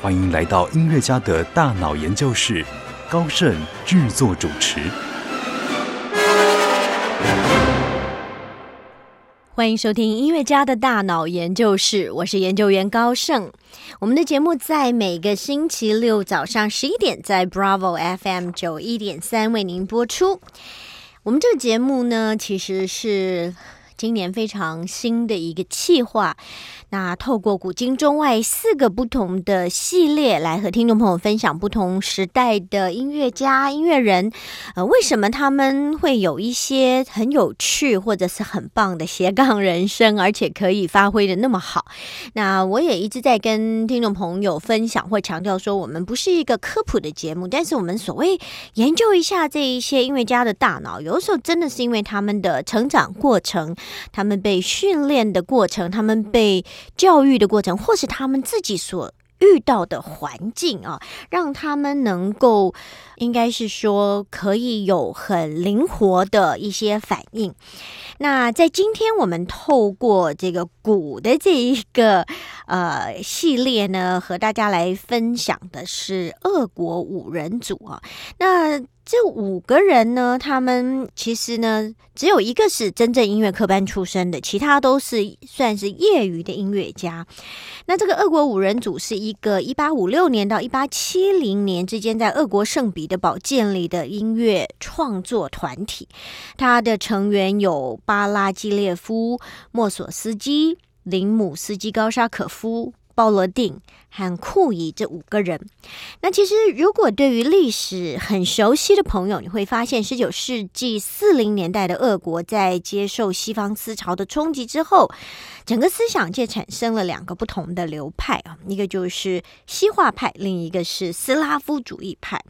欢迎来到音乐家的大脑研究室，高盛制作主持。欢迎收听音乐家的大脑研究室，我是研究员高盛。我们的节目在每个星期六早上十一点，在 Bravo FM 九一点三为您播出。我们这个节目呢，其实是今年非常新的一个企划。那透过古今中外四个不同的系列来和听众朋友分享不同时代的音乐家、音乐人，呃，为什么他们会有一些很有趣或者是很棒的斜杠人生，而且可以发挥的那么好？那我也一直在跟听众朋友分享或强调说，我们不是一个科普的节目，但是我们所谓研究一下这一些音乐家的大脑，有的时候真的是因为他们的成长过程、他们被训练的过程、他们被教育的过程，或是他们自己所遇到的环境啊，让他们能够，应该是说可以有很灵活的一些反应。那在今天我们透过这个鼓的这一个呃系列呢，和大家来分享的是俄国五人组啊，那。这五个人呢，他们其实呢，只有一个是真正音乐科班出身的，其他都是算是业余的音乐家。那这个俄国五人组是一个一八五六年到一八七零年之间在俄国圣彼得堡建立的音乐创作团体，它的成员有巴拉基列夫、莫索斯基、林姆斯基、高沙可夫。鲍罗定和库伊这五个人，那其实如果对于历史很熟悉的朋友，你会发现，十九世纪四零年代的俄国在接受西方思潮的冲击之后，整个思想界产生了两个不同的流派啊，一个就是西化派，另一个是斯拉夫主义派。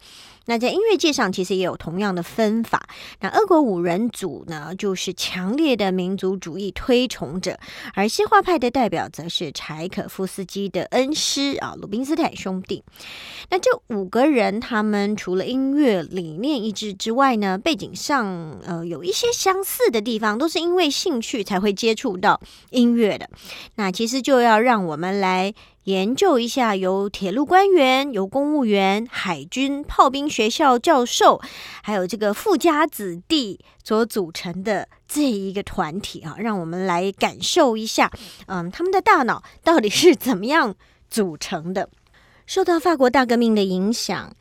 那在音乐界上，其实也有同样的分法。那俄国五人组呢，就是强烈的民族主义推崇者，而西化派的代表则是柴可夫斯基的恩师啊，鲁宾斯坦兄弟。那这五个人，他们除了音乐理念一致之外呢，背景上呃有一些相似的地方，都是因为兴趣才会接触到音乐的。那其实就要让我们来。研究一下由铁路官员、由公务员、海军、炮兵学校教授，还有这个富家子弟所组成的这一个团体啊，让我们来感受一下，嗯，他们的大脑到底是怎么样组成的。受到法国大革命的影响，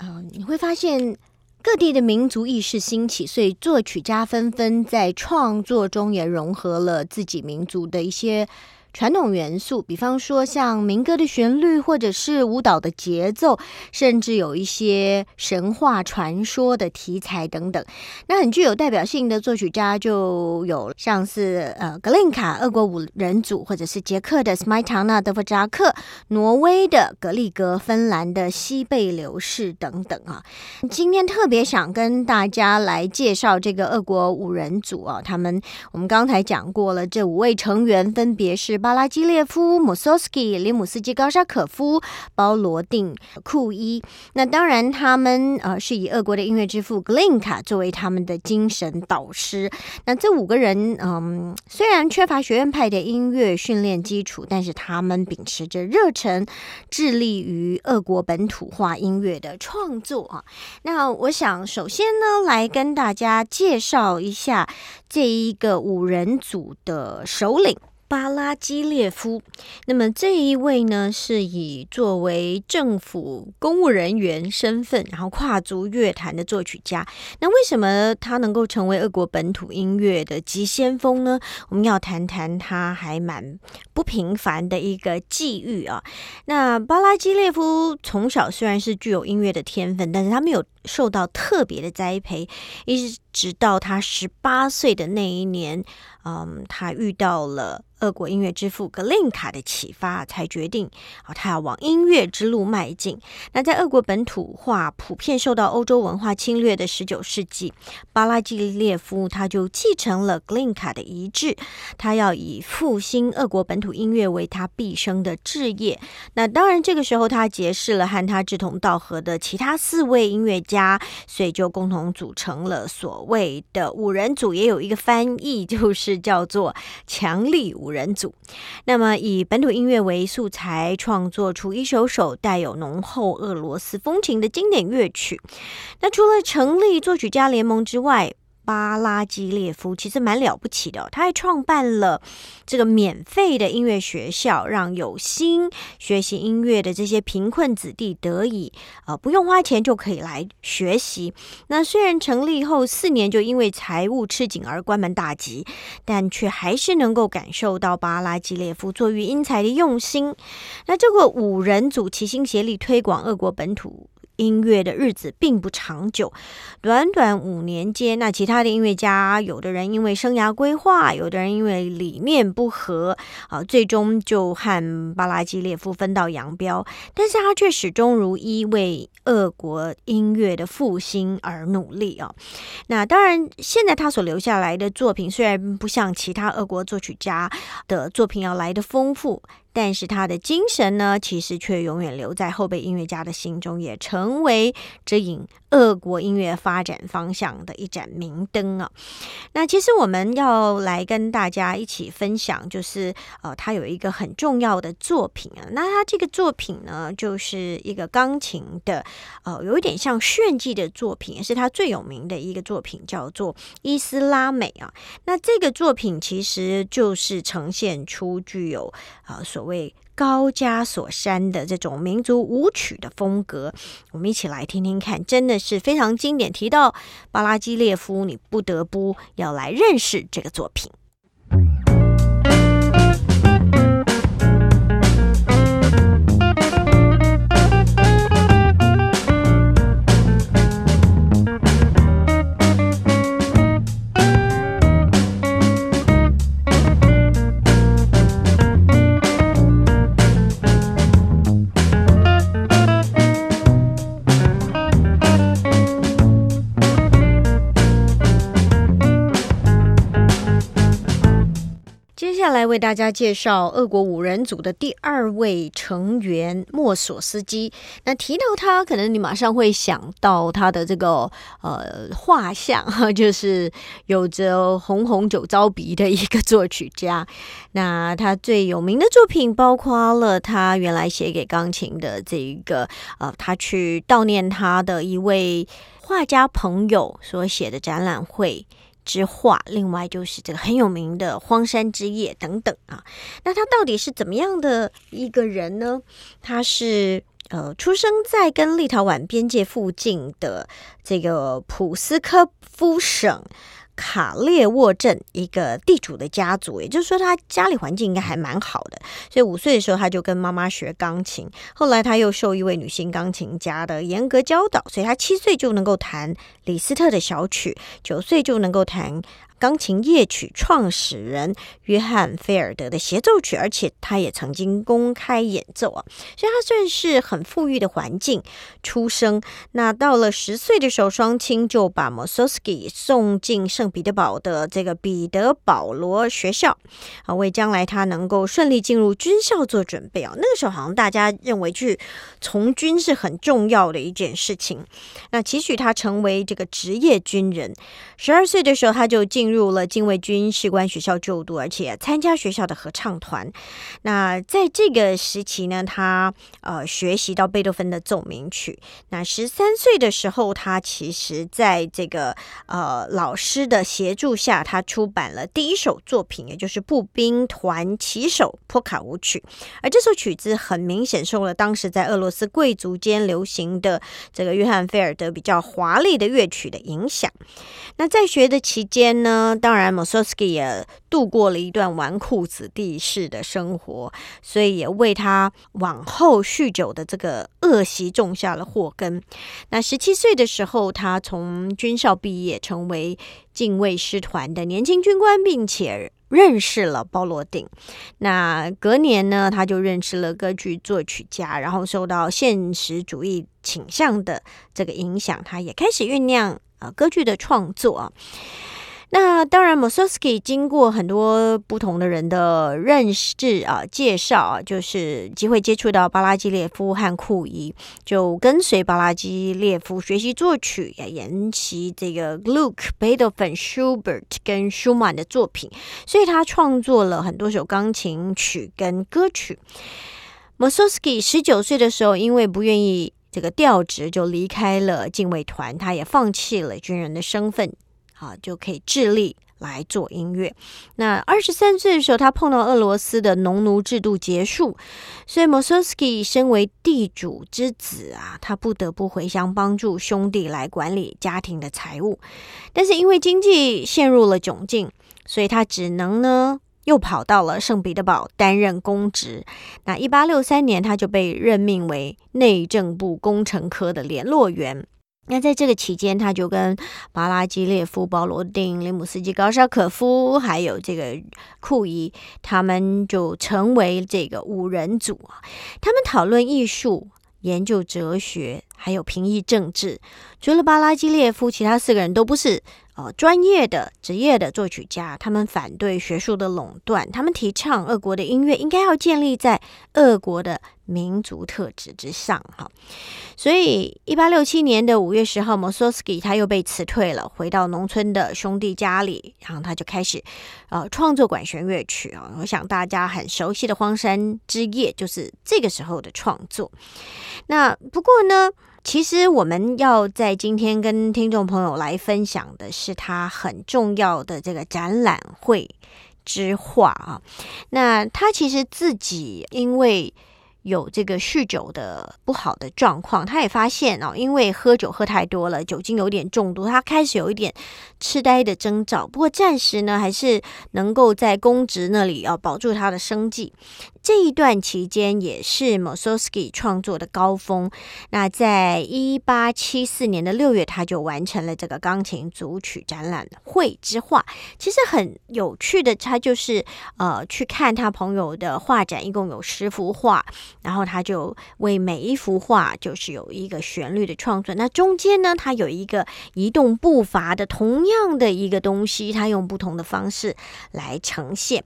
嗯，你会发现各地的民族意识兴起，所以作曲家纷纷在创作中也融合了自己民族的一些。传统元素，比方说像民歌的旋律，或者是舞蹈的节奏，甚至有一些神话传说的题材等等。那很具有代表性的作曲家就有像是呃格林卡俄国五人组，或者是捷克的斯麦塔纳德弗扎克、挪威的格里格、芬兰的西贝流士等等啊。今天特别想跟大家来介绍这个俄国五人组啊，他们我们刚才讲过了，这五位成员分别是。巴拉基列夫、姆索斯基、里姆斯基、高沙可夫、包罗定、库伊。那当然，他们呃是以俄国的音乐之父格林卡作为他们的精神导师。那这五个人，嗯，虽然缺乏学院派的音乐训练基础，但是他们秉持着热忱，致力于俄国本土化音乐的创作啊。那我想，首先呢，来跟大家介绍一下这一个五人组的首领。巴拉基列夫，那么这一位呢，是以作为政府公务人员身份，然后跨足乐坛的作曲家。那为什么他能够成为俄国本土音乐的急先锋呢？我们要谈谈他还蛮不平凡的一个际遇啊。那巴拉基列夫从小虽然是具有音乐的天分，但是他没有受到特别的栽培，一直到他十八岁的那一年，嗯，他遇到了。俄国音乐之父格林卡的启发，才决定啊，他要往音乐之路迈进。那在俄国本土化普遍受到欧洲文化侵略的十九世纪，巴拉季列夫他就继承了格林卡的遗志，他要以复兴俄国本土音乐为他毕生的志业。那当然，这个时候他结识了和他志同道合的其他四位音乐家，所以就共同组成了所谓的五人组。也有一个翻译，就是叫做强力五。人组，那么以本土音乐为素材，创作出一首首带有浓厚俄罗斯风情的经典乐曲。那除了成立作曲家联盟之外，巴拉基列夫其实蛮了不起的，他还创办了这个免费的音乐学校，让有心学习音乐的这些贫困子弟得以呃不用花钱就可以来学习。那虽然成立后四年就因为财务吃紧而关门大吉，但却还是能够感受到巴拉基列夫作育英才的用心。那这个五人组齐心协力推广俄国本土。音乐的日子并不长久，短短五年间，那其他的音乐家，有的人因为生涯规划，有的人因为理念不合，啊，最终就和巴拉基列夫分道扬镳。但是他却始终如一为俄国音乐的复兴而努力啊。那当然，现在他所留下来的作品，虽然不像其他俄国作曲家的作品要来的丰富。但是他的精神呢，其实却永远留在后辈音乐家的心中，也成为指引俄国音乐发展方向的一盏明灯啊。那其实我们要来跟大家一起分享，就是呃，他有一个很重要的作品啊。那他这个作品呢，就是一个钢琴的，呃，有一点像炫技的作品，也是他最有名的一个作品，叫做《伊斯拉美》啊。那这个作品其实就是呈现出具有呃所谓高加索山的这种民族舞曲的风格，我们一起来听听看，真的是非常经典。提到巴拉基列夫，你不得不要来认识这个作品。为大家介绍俄国五人组的第二位成员莫索斯基。那提到他，可能你马上会想到他的这个呃画像，就是有着红红酒糟鼻的一个作曲家。那他最有名的作品包括了他原来写给钢琴的这一个呃，他去悼念他的一位画家朋友所写的展览会。之画，另外就是这个很有名的《荒山之夜》等等啊。那他到底是怎么样的一个人呢？他是呃，出生在跟立陶宛边界附近的这个普斯科夫省。卡列沃镇一个地主的家族，也就是说，他家里环境应该还蛮好的。所以五岁的时候，他就跟妈妈学钢琴。后来他又受一位女性钢琴家的严格教导，所以他七岁就能够弹李斯特的小曲，九岁就能够弹。钢琴夜曲创始人约翰菲尔德的协奏曲，而且他也曾经公开演奏啊，所以他算是很富裕的环境出生。那到了十岁的时候，双亲就把莫索斯基送进圣彼得堡的这个彼得保罗学校啊，为将来他能够顺利进入军校做准备啊。那个时候好像大家认为去从军是很重要的一件事情，那期许他成为这个职业军人。十二岁的时候，他就进入了禁卫军士官学校就读，而且参加学校的合唱团。那在这个时期呢，他呃学习到贝多芬的奏鸣曲。那十三岁的时候，他其实在这个呃老师的协助下，他出版了第一首作品，也就是步兵团旗手波卡舞曲。而这首曲子很明显受了当时在俄罗斯贵族间流行的这个约翰菲尔德比较华丽的乐曲的影响。那在学的期间呢，当然 m o s o s k i 也度过了一段纨绔子弟式的生活，所以也为他往后酗酒的这个恶习种下了祸根。那十七岁的时候，他从军校毕业，成为禁卫师团的年轻军官，并且。认识了鲍罗丁，那隔年呢，他就认识了歌剧作曲家，然后受到现实主义倾向的这个影响，他也开始酝酿呃歌剧的创作啊。那当然 m o s o w s k i 经过很多不同的人的认识啊、介绍啊，就是机会接触到巴拉基列夫和库伊，就跟随巴拉基列夫学习作曲，也研习这个 Gluck、Beethoven、Schubert 跟舒曼的作品，所以他创作了很多首钢琴曲跟歌曲。m o s o w s k i 十九岁的时候，因为不愿意这个调职，就离开了禁卫团，他也放弃了军人的身份。啊，就可以致力来做音乐。那二十三岁的时候，他碰到俄罗斯的农奴制度结束，所以 m o s o s k i 身为地主之子啊，他不得不回乡帮助兄弟来管理家庭的财务。但是因为经济陷入了窘境，所以他只能呢又跑到了圣彼得堡担任公职。那一八六三年，他就被任命为内政部工程科的联络员。那在这个期间，他就跟巴拉基列夫、保罗丁、林姆斯基、高沙可夫，还有这个库伊，他们就成为这个五人组啊。他们讨论艺术、研究哲学，还有评议政治。除了巴拉基列夫，其他四个人都不是。呃，专业的、职业的作曲家，他们反对学术的垄断，他们提倡俄国的音乐应该要建立在俄国的民族特质之上。哈，所以一八六七年的五月十号，莫索斯基他又被辞退了，回到农村的兄弟家里，然后他就开始呃创作管弦乐曲啊。我想大家很熟悉的《荒山之夜》就是这个时候的创作。那不过呢？其实我们要在今天跟听众朋友来分享的是他很重要的这个展览会之画啊。那他其实自己因为有这个酗酒的不好的状况，他也发现哦，因为喝酒喝太多了，酒精有点中毒，他开始有一点痴呆的征兆。不过暂时呢，还是能够在公职那里要保住他的生计。这一段期间也是 m o s o s k i 创作的高峰。那在一八七四年的六月，他就完成了这个钢琴组曲展览会之画。其实很有趣的，他就是呃去看他朋友的画展，一共有十幅画，然后他就为每一幅画就是有一个旋律的创作。那中间呢，他有一个移动步伐的同样的一个东西，他用不同的方式来呈现。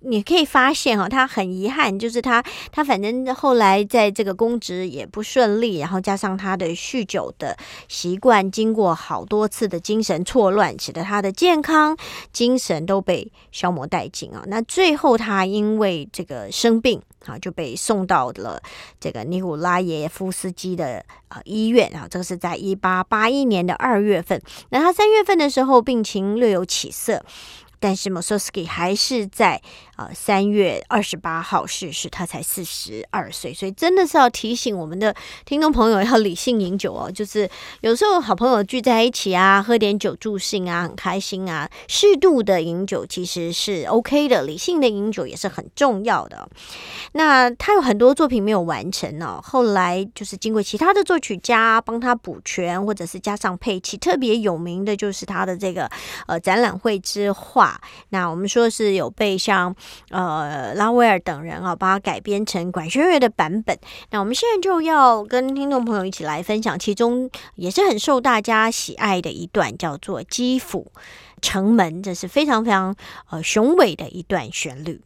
你可以发现哈，他很遗憾。看，就是他，他反正后来在这个公职也不顺利，然后加上他的酗酒的习惯，经过好多次的精神错乱，使得他的健康、精神都被消磨殆尽啊。那最后他因为这个生病啊，就被送到了这个尼古拉耶夫斯基的啊医院啊。这个是在一八八一年的二月份。那他三月份的时候病情略有起色。但是 mosoki 还是在呃三月二十八号逝世，他才四十二岁，所以真的是要提醒我们的听众朋友要理性饮酒哦。就是有时候好朋友聚在一起啊，喝点酒助兴啊，很开心啊。适度的饮酒其实是 OK 的，理性的饮酒也是很重要的。那他有很多作品没有完成呢，后来就是经过其他的作曲家帮他补全，或者是加上配器。特别有名的就是他的这个呃展览会之画。那我们说是有被像呃拉威尔等人啊，把它改编成管弦乐的版本。那我们现在就要跟听众朋友一起来分享，其中也是很受大家喜爱的一段，叫做《基辅城门》，这是非常非常呃雄伟的一段旋律。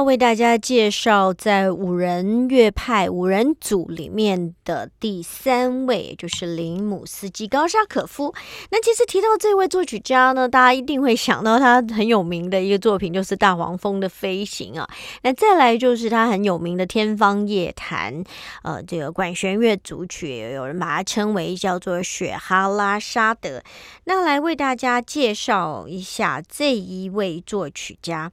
要为大家介绍，在五人乐派五人组里面的第三位，就是林姆斯基高沙可夫。那其实提到这位作曲家呢，大家一定会想到他很有名的一个作品，就是《大黄蜂的飞行》啊。那再来就是他很有名的《天方夜谭》，呃，这个管弦乐组曲，有人把它称为叫做雪哈拉沙德。那来为大家介绍一下这一位作曲家。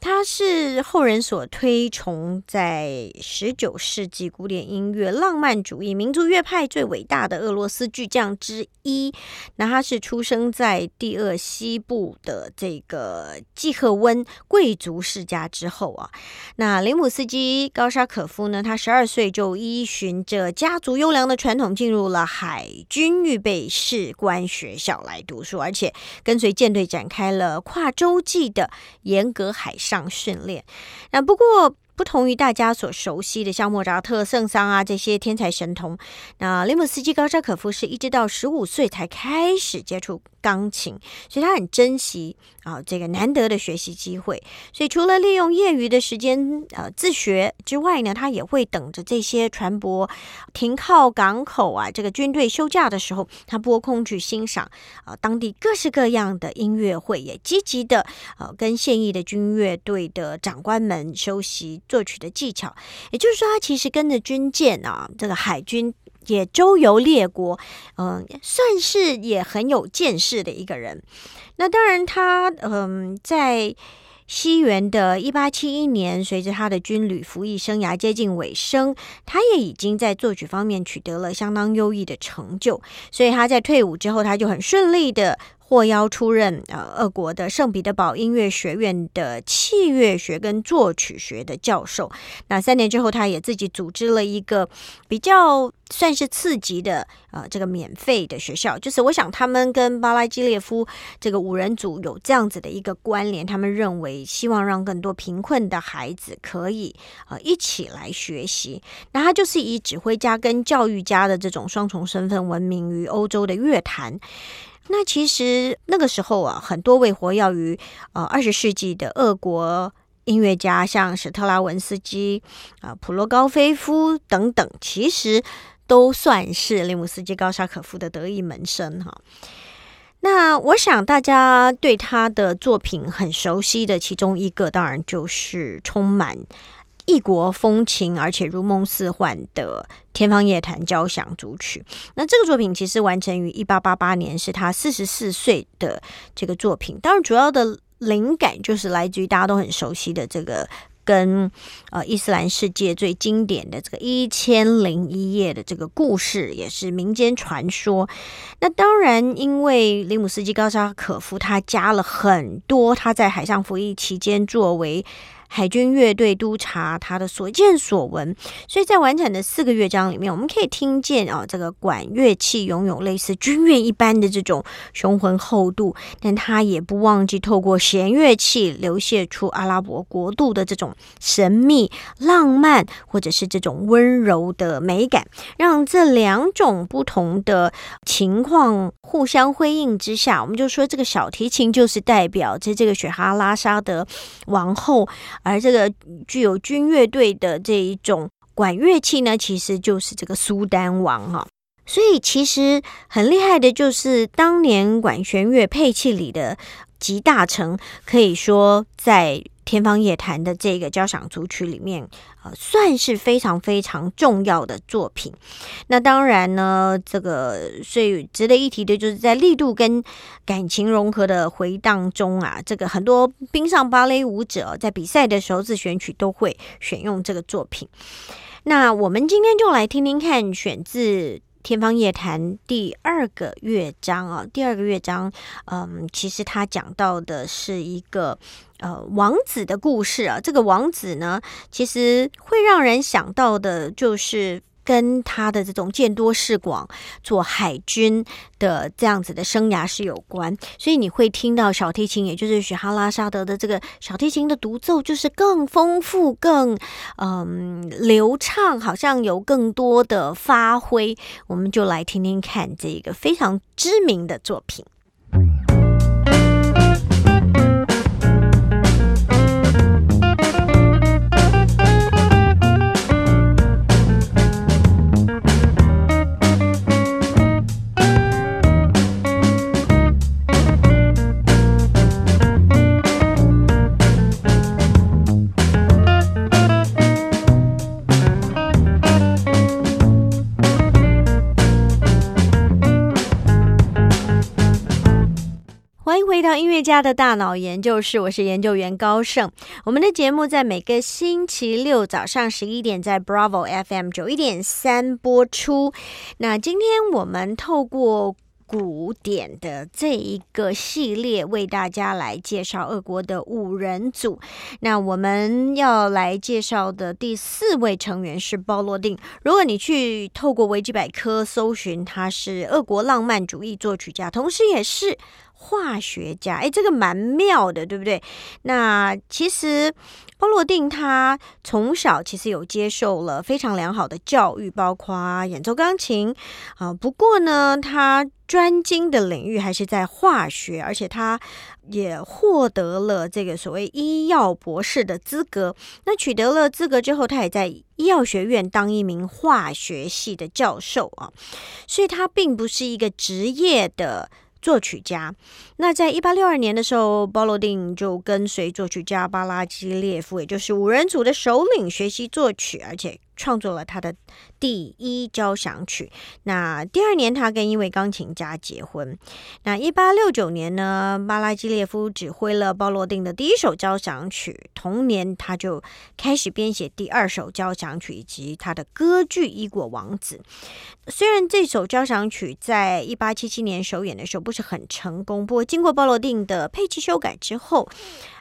他是后人所推崇，在十九世纪古典音乐浪漫主义民族乐派最伟大的俄罗斯巨匠之一。那他是出生在第二西部的这个季赫温贵族世家之后啊。那林姆斯基高沙可夫呢，他十二岁就依循着家族优良的传统，进入了海军预备士官学校来读书，而且跟随舰队展开了跨洲际的严格海。上训练，那不过不同于大家所熟悉的像莫扎特、圣桑啊这些天才神童，那雷姆斯基高扎可夫是一直到十五岁才开始接触。钢琴，所以他很珍惜啊这个难得的学习机会。所以除了利用业余的时间呃自学之外呢，他也会等着这些船舶停靠港口啊，这个军队休假的时候，他拨空去欣赏啊当地各式各样的音乐会，也积极的呃跟现役的军乐队的长官们修习作曲的技巧。也就是说，他其实跟着军舰啊，这个海军。也周游列国，嗯，算是也很有见识的一个人。那当然，他嗯，在西元的一八七一年，随着他的军旅服役生涯接近尾声，他也已经在作曲方面取得了相当优异的成就。所以他在退伍之后，他就很顺利的。获邀出任呃俄国的圣彼得堡音乐学院的器乐学跟作曲学的教授。那三年之后，他也自己组织了一个比较算是次级的呃这个免费的学校。就是我想他们跟巴拉基列夫这个五人组有这样子的一个关联，他们认为希望让更多贫困的孩子可以呃一起来学习。那他就是以指挥家跟教育家的这种双重身份闻名于欧洲的乐坛。那其实那个时候啊，很多位活跃于呃二十世纪的俄国音乐家，像史特拉文斯基啊、普罗高菲夫等等，其实都算是林姆斯基高沙可夫的得意门生哈。那我想大家对他的作品很熟悉的其中一个，当然就是充满。异国风情，而且如梦似幻的《天方夜谭》交响组曲。那这个作品其实完成于一八八八年，是他四十四岁的这个作品。当然，主要的灵感就是来自于大家都很熟悉的这个跟呃伊斯兰世界最经典的这个一千零一夜的这个故事，也是民间传说。那当然，因为林姆斯基高沙可夫他加了很多他在海上服役期间作为。海军乐队督察他的所见所闻，所以在完整的四个乐章里面，我们可以听见啊，这个管乐器拥有类似军乐一般的这种雄浑厚度，但他也不忘记透过弦乐器流泻出阿拉伯国度的这种神秘、浪漫，或者是这种温柔的美感，让这两种不同的情况互相辉映之下，我们就说这个小提琴就是代表着这个雪哈拉沙的王后。而这个具有军乐队的这一种管乐器呢，其实就是这个苏丹王哈。所以其实很厉害的，就是当年管弦乐配器里的集大成，可以说在。天方夜谭的这个交响组曲里面，呃，算是非常非常重要的作品。那当然呢，这个所以值得一提的就是在力度跟感情融合的回荡中啊，这个很多冰上芭蕾舞者在比赛的时候自选曲都会选用这个作品。那我们今天就来听听看，选自。《天方夜谭》第二个乐章啊，第二个乐章，嗯，其实他讲到的是一个呃王子的故事啊。这个王子呢，其实会让人想到的就是。跟他的这种见多识广、做海军的这样子的生涯是有关，所以你会听到小提琴，也就是雪哈拉沙德的这个小提琴的独奏，就是更丰富、更嗯流畅，好像有更多的发挥。我们就来听听看这个非常知名的作品。这套音乐家的大脑研究室，我是研究员高盛。我们的节目在每个星期六早上十一点在 Bravo FM 九一点三播出。那今天我们透过。古典的这一个系列为大家来介绍俄国的五人组。那我们要来介绍的第四位成员是鲍罗定。如果你去透过维基百科搜寻，他是俄国浪漫主义作曲家，同时也是。化学家，哎，这个蛮妙的，对不对？那其实鲍罗定他从小其实有接受了非常良好的教育，包括演奏钢琴啊。不过呢，他专精的领域还是在化学，而且他也获得了这个所谓医药博士的资格。那取得了资格之后，他也在医药学院当一名化学系的教授啊。所以，他并不是一个职业的。作曲家，那在一八六二年的时候，鲍罗丁就跟随作曲家巴拉基列夫，也就是五人组的首领学习作曲，而且。创作了他的第一交响曲。那第二年，他跟一位钢琴家结婚。那一八六九年呢，巴拉基列夫指挥了鲍罗定的第一首交响曲。同年，他就开始编写第二首交响曲以及他的歌剧《伊果王子》。虽然这首交响曲在一八七七年首演的时候不是很成功，不过经过鲍罗定的配器修改之后。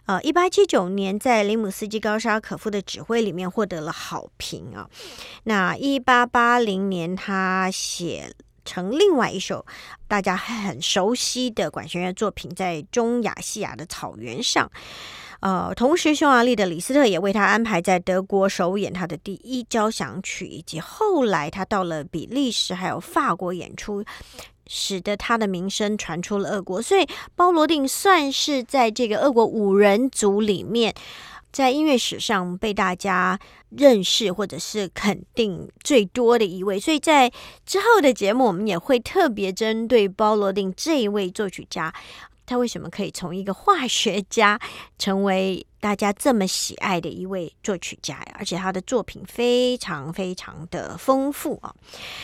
呃，一八七九年，在林姆斯基高沙可夫的指挥里面获得了好评啊。那一八八零年，他写成另外一首大家很熟悉的管弦乐作品，在中亚细亚的草原上。呃，同时，匈牙利的李斯特也为他安排在德国首演他的第一交响曲，以及后来他到了比利时还有法国演出。使得他的名声传出了俄国，所以包罗定算是在这个俄国五人组里面，在音乐史上被大家认识或者是肯定最多的一位。所以在之后的节目，我们也会特别针对包罗定这一位作曲家，他为什么可以从一个化学家成为大家这么喜爱的一位作曲家呀？而且他的作品非常非常的丰富啊。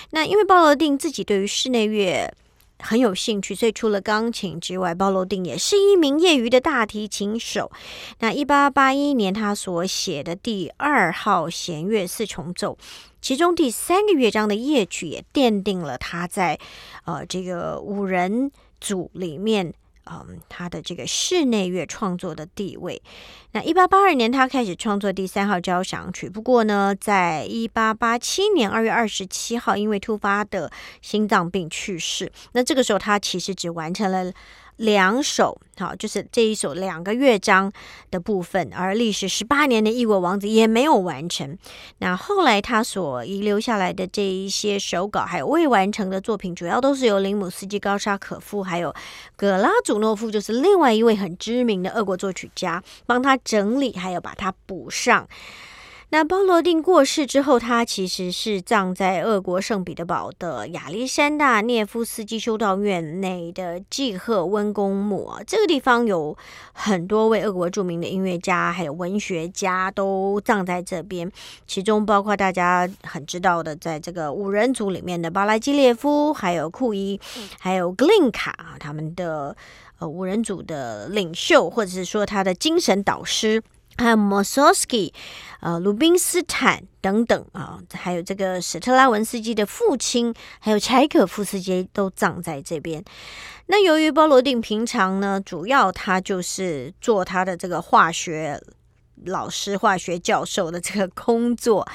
那因为包罗定自己对于室内乐。很有兴趣，所以除了钢琴之外，鲍罗定也是一名业余的大提琴手。那一八八一年，他所写的第二号弦乐四重奏，其中第三个乐章的夜曲，也奠定了他在呃这个五人组里面。嗯，他的这个室内乐创作的地位。那一八八二年，他开始创作第三号交响曲。不过呢，在一八八七年二月二十七号，因为突发的心脏病去世。那这个时候，他其实只完成了。两首，好，就是这一首两个乐章的部分，而历时十八年的《异国王子》也没有完成。那后来他所遗留下来的这一些手稿，还有未完成的作品，主要都是由林姆斯基、高沙可夫，还有葛拉祖诺夫，就是另外一位很知名的俄国作曲家，帮他整理，还有把它补上。那包罗定过世之后，他其实是葬在俄国圣彼得堡的亚历山大涅夫斯基修道院内的季赫温公墓啊。这个地方有很多位俄国著名的音乐家，还有文学家都葬在这边，其中包括大家很知道的，在这个五人组里面的巴拉基列夫，还有库伊，还有格林卡啊，他们的呃五人组的领袖，或者是说他的精神导师。还有 Mososki，、呃，鲁宾斯坦等等啊，还有这个史特拉文斯基的父亲，还有柴可夫斯基都葬在这边。那由于包罗定平常呢，主要他就是做他的这个化学老师、化学教授的这个工作。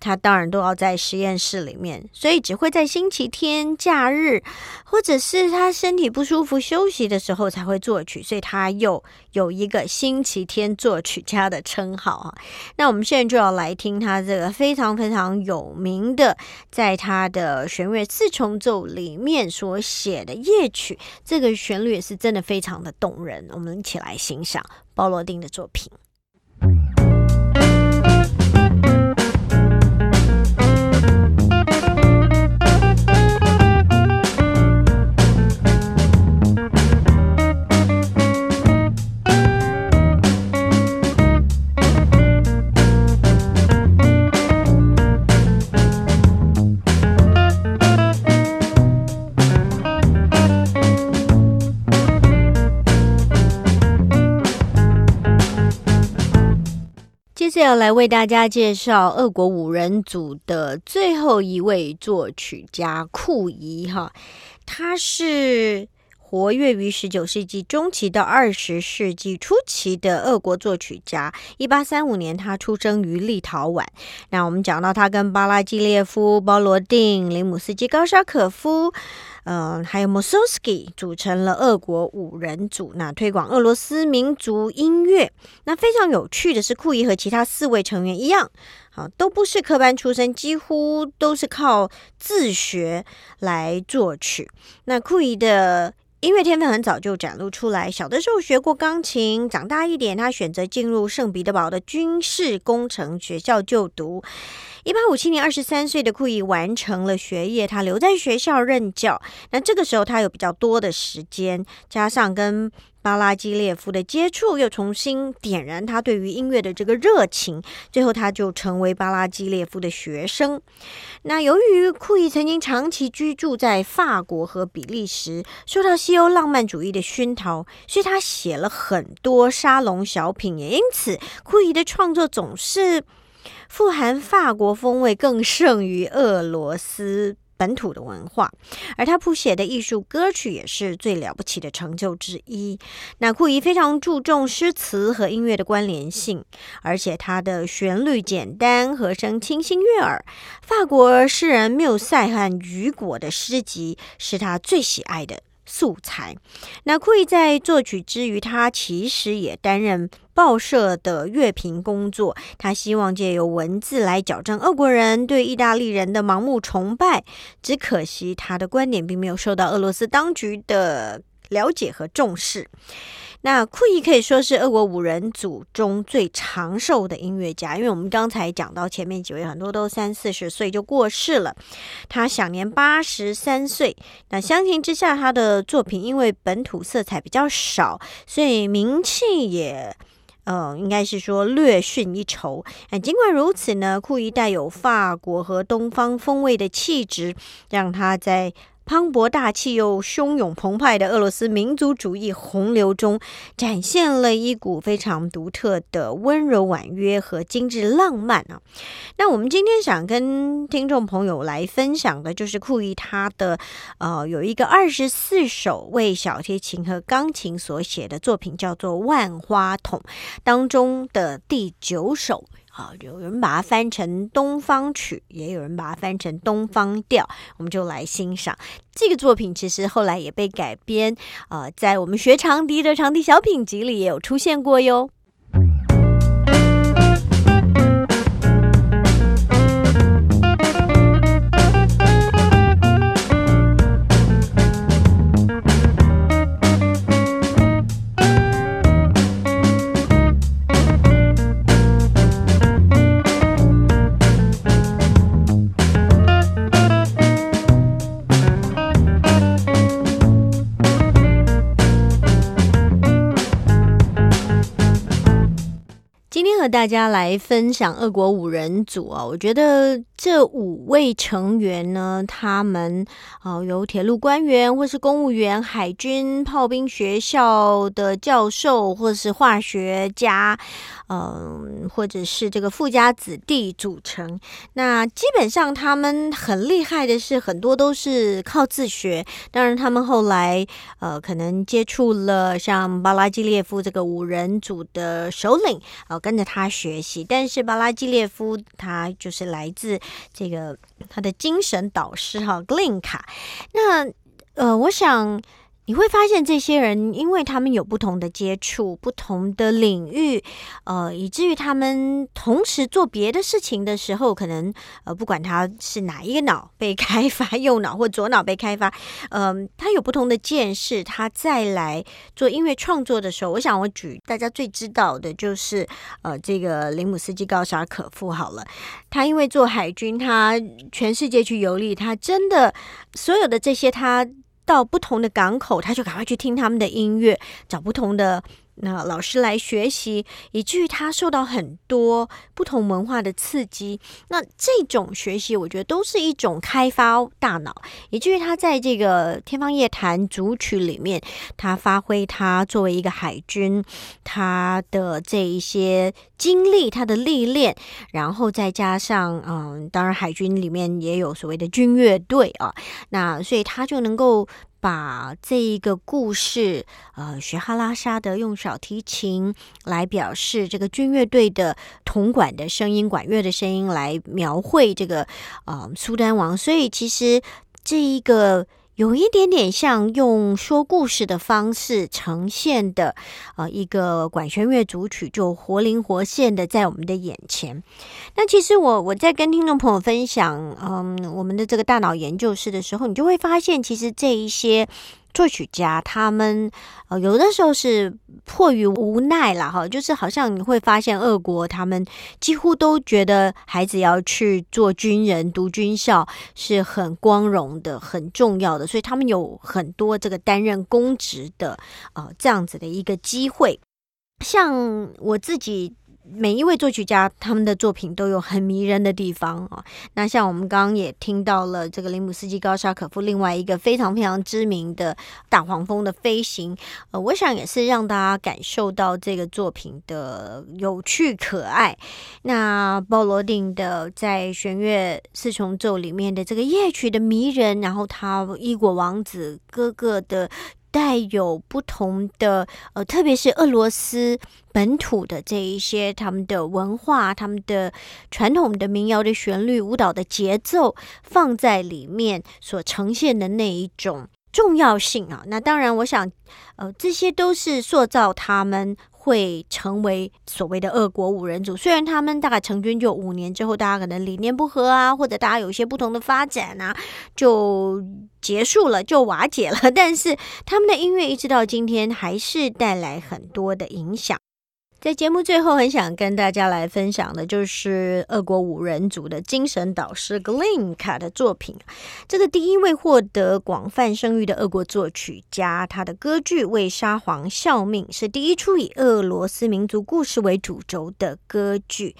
他当然都要在实验室里面，所以只会在星期天、假日，或者是他身体不舒服休息的时候才会作曲，所以他又有一个星期天作曲家的称号啊。那我们现在就要来听他这个非常非常有名的，在他的弦乐四重奏里面所写的夜曲，这个旋律也是真的非常的动人。我们一起来欣赏鲍罗丁的作品。要来为大家介绍俄国五人组的最后一位作曲家库伊哈，他是活跃于十九世纪中期到二十世纪初期的俄国作曲家。一八三五年，他出生于立陶宛。那我们讲到他跟巴拉季列夫、包罗定、林姆斯基、高沙可夫。嗯，还有 Mosowski 组成了俄国五人组，那推广俄罗斯民族音乐。那非常有趣的是，库伊和其他四位成员一样，好都不是科班出身，几乎都是靠自学来作曲。那库伊的音乐天分很早就展露出来，小的时候学过钢琴，长大一点，他选择进入圣彼得堡的军事工程学校就读。一八五七年，二十三岁的库伊完成了学业，他留在学校任教。那这个时候，他有比较多的时间，加上跟巴拉基列夫的接触，又重新点燃他对于音乐的这个热情。最后，他就成为巴拉基列夫的学生。那由于库伊曾经长期居住在法国和比利时，受到西欧浪漫主义的熏陶，所以他写了很多沙龙小品。也因此，库伊的创作总是。富含法国风味，更胜于俄罗斯本土的文化。而他谱写的艺术歌曲也是最了不起的成就之一。那库伊非常注重诗词和音乐的关联性，而且他的旋律简单，和声清新悦耳。法国诗人缪塞和雨果的诗集是他最喜爱的。素材。那库伊在作曲之余，他其实也担任报社的乐评工作。他希望借由文字来矫正俄国人对意大利人的盲目崇拜。只可惜他的观点并没有受到俄罗斯当局的了解和重视。那库伊可以说是俄国五人组中最长寿的音乐家，因为我们刚才讲到前面几位很多都三四十岁就过世了，他享年八十三岁。那相形之下，他的作品因为本土色彩比较少，所以名气也，呃，应该是说略逊一筹。哎尽管如此呢，库伊带有法国和东方风味的气质，让他在。磅礴大气又汹涌澎湃的俄罗斯民族主义洪流中，展现了一股非常独特的温柔婉约和精致浪漫啊！那我们今天想跟听众朋友来分享的，就是库伊他的呃有一个二十四首为小提琴和钢琴所写的作品，叫做《万花筒》当中的第九首。啊，有人把它翻成东方曲，也有人把它翻成东方调，我们就来欣赏这个作品。其实后来也被改编，呃，在我们学长笛的长笛小品集里也有出现过哟。和大家来分享俄国五人组啊，我觉得这五位成员呢，他们啊有铁路官员，或是公务员、海军、炮兵学校的教授，或是化学家，嗯，或者是这个富家子弟组成。那基本上他们很厉害的是，很多都是靠自学。当然，他们后来呃可能接触了像巴拉基列夫这个五人组的首领，呃跟着。他学习，但是巴拉基列夫他就是来自这个他的精神导师哈格林卡。那呃，我想。你会发现，这些人因为他们有不同的接触、不同的领域，呃，以至于他们同时做别的事情的时候，可能呃，不管他是哪一个脑被开发，右脑或左脑被开发，嗯，他有不同的见识，他再来做音乐创作的时候，我想我举大家最知道的就是呃，这个林姆斯基高沙可夫好了，他因为做海军，他全世界去游历，他真的所有的这些他。到不同的港口，他就赶快去听他们的音乐，找不同的那老师来学习，以至于他受到很多不同文化的刺激。那这种学习，我觉得都是一种开发大脑，以至于他在这个《天方夜谭》组曲里面，他发挥他作为一个海军他的这一些经历、他的历练，然后再加上嗯，当然海军里面也有所谓的军乐队啊，那所以他就能够。把这一个故事，呃，学哈拉沙德用小提琴来表示这个军乐队的铜管的声音、管乐的声音来描绘这个呃苏丹王，所以其实这一个。有一点点像用说故事的方式呈现的，呃，一个管弦乐组曲，就活灵活现的在我们的眼前。那其实我我在跟听众朋友分享，嗯，我们的这个大脑研究室的时候，你就会发现，其实这一些。作曲家他们呃有的时候是迫于无奈了哈，就是好像你会发现俄国他们几乎都觉得孩子要去做军人读军校是很光荣的、很重要的，所以他们有很多这个担任公职的呃这样子的一个机会。像我自己。每一位作曲家，他们的作品都有很迷人的地方啊。那像我们刚刚也听到了这个林姆斯基高沙可夫另外一个非常非常知名的大黄蜂的飞行，呃，我想也是让大家感受到这个作品的有趣可爱。那鲍罗丁的在弦乐四重奏里面的这个夜曲的迷人，然后他伊果王子哥哥的。带有不同的呃，特别是俄罗斯本土的这一些他们的文化、他们的传统的民谣的旋律、舞蹈的节奏放在里面所呈现的那一种重要性啊。那当然，我想呃，这些都是塑造他们。会成为所谓的“恶国五人组”。虽然他们大概成军就五年之后，大家可能理念不合啊，或者大家有一些不同的发展啊，就结束了，就瓦解了。但是他们的音乐一直到今天，还是带来很多的影响。在节目最后，很想跟大家来分享的，就是俄国五人组的精神导师 Glinka 的作品。这个第一位获得广泛声誉的俄国作曲家，他的歌剧《为沙皇效命》是第一出以俄罗斯民族故事为主轴的歌剧。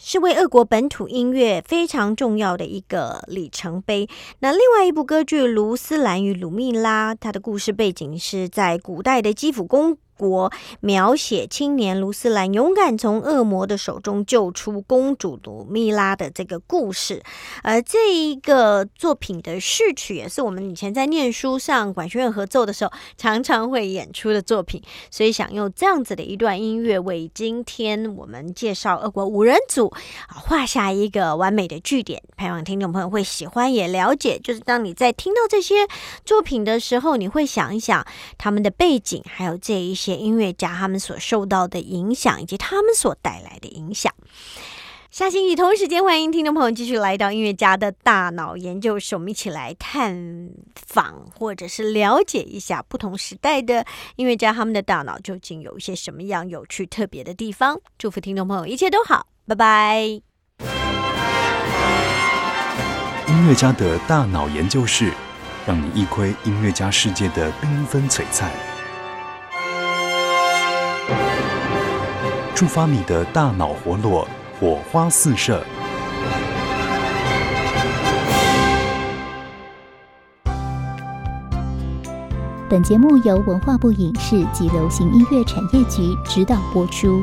是为俄国本土音乐非常重要的一个里程碑。那另外一部歌剧《卢斯兰与鲁密拉》，它的故事背景是在古代的基辅公国，描写青年卢斯兰勇敢从恶魔的手中救出公主鲁米拉的这个故事。而这一个作品的序曲，也是我们以前在念书上管弦乐合奏的时候常常会演出的作品。所以想用这样子的一段音乐，为今天我们介绍俄国五人组。啊，画下一个完美的句点，盼望听众朋友会喜欢也了解。就是当你在听到这些作品的时候，你会想一想他们的背景，还有这一些音乐家他们所受到的影响，以及他们所带来的影响。下星期同时间，欢迎听众朋友继续来到音乐家的大脑研究室，我们一起来探访或者是了解一下不同时代的音乐家他们的大脑究竟有一些什么样有趣特别的地方。祝福听众朋友一切都好。拜拜！音乐家的大脑研究室，让你一窥音乐家世界的缤纷璀璨，触发你的大脑活络，火花四射。本节目由文化部影视及流行音乐产业局指导播出。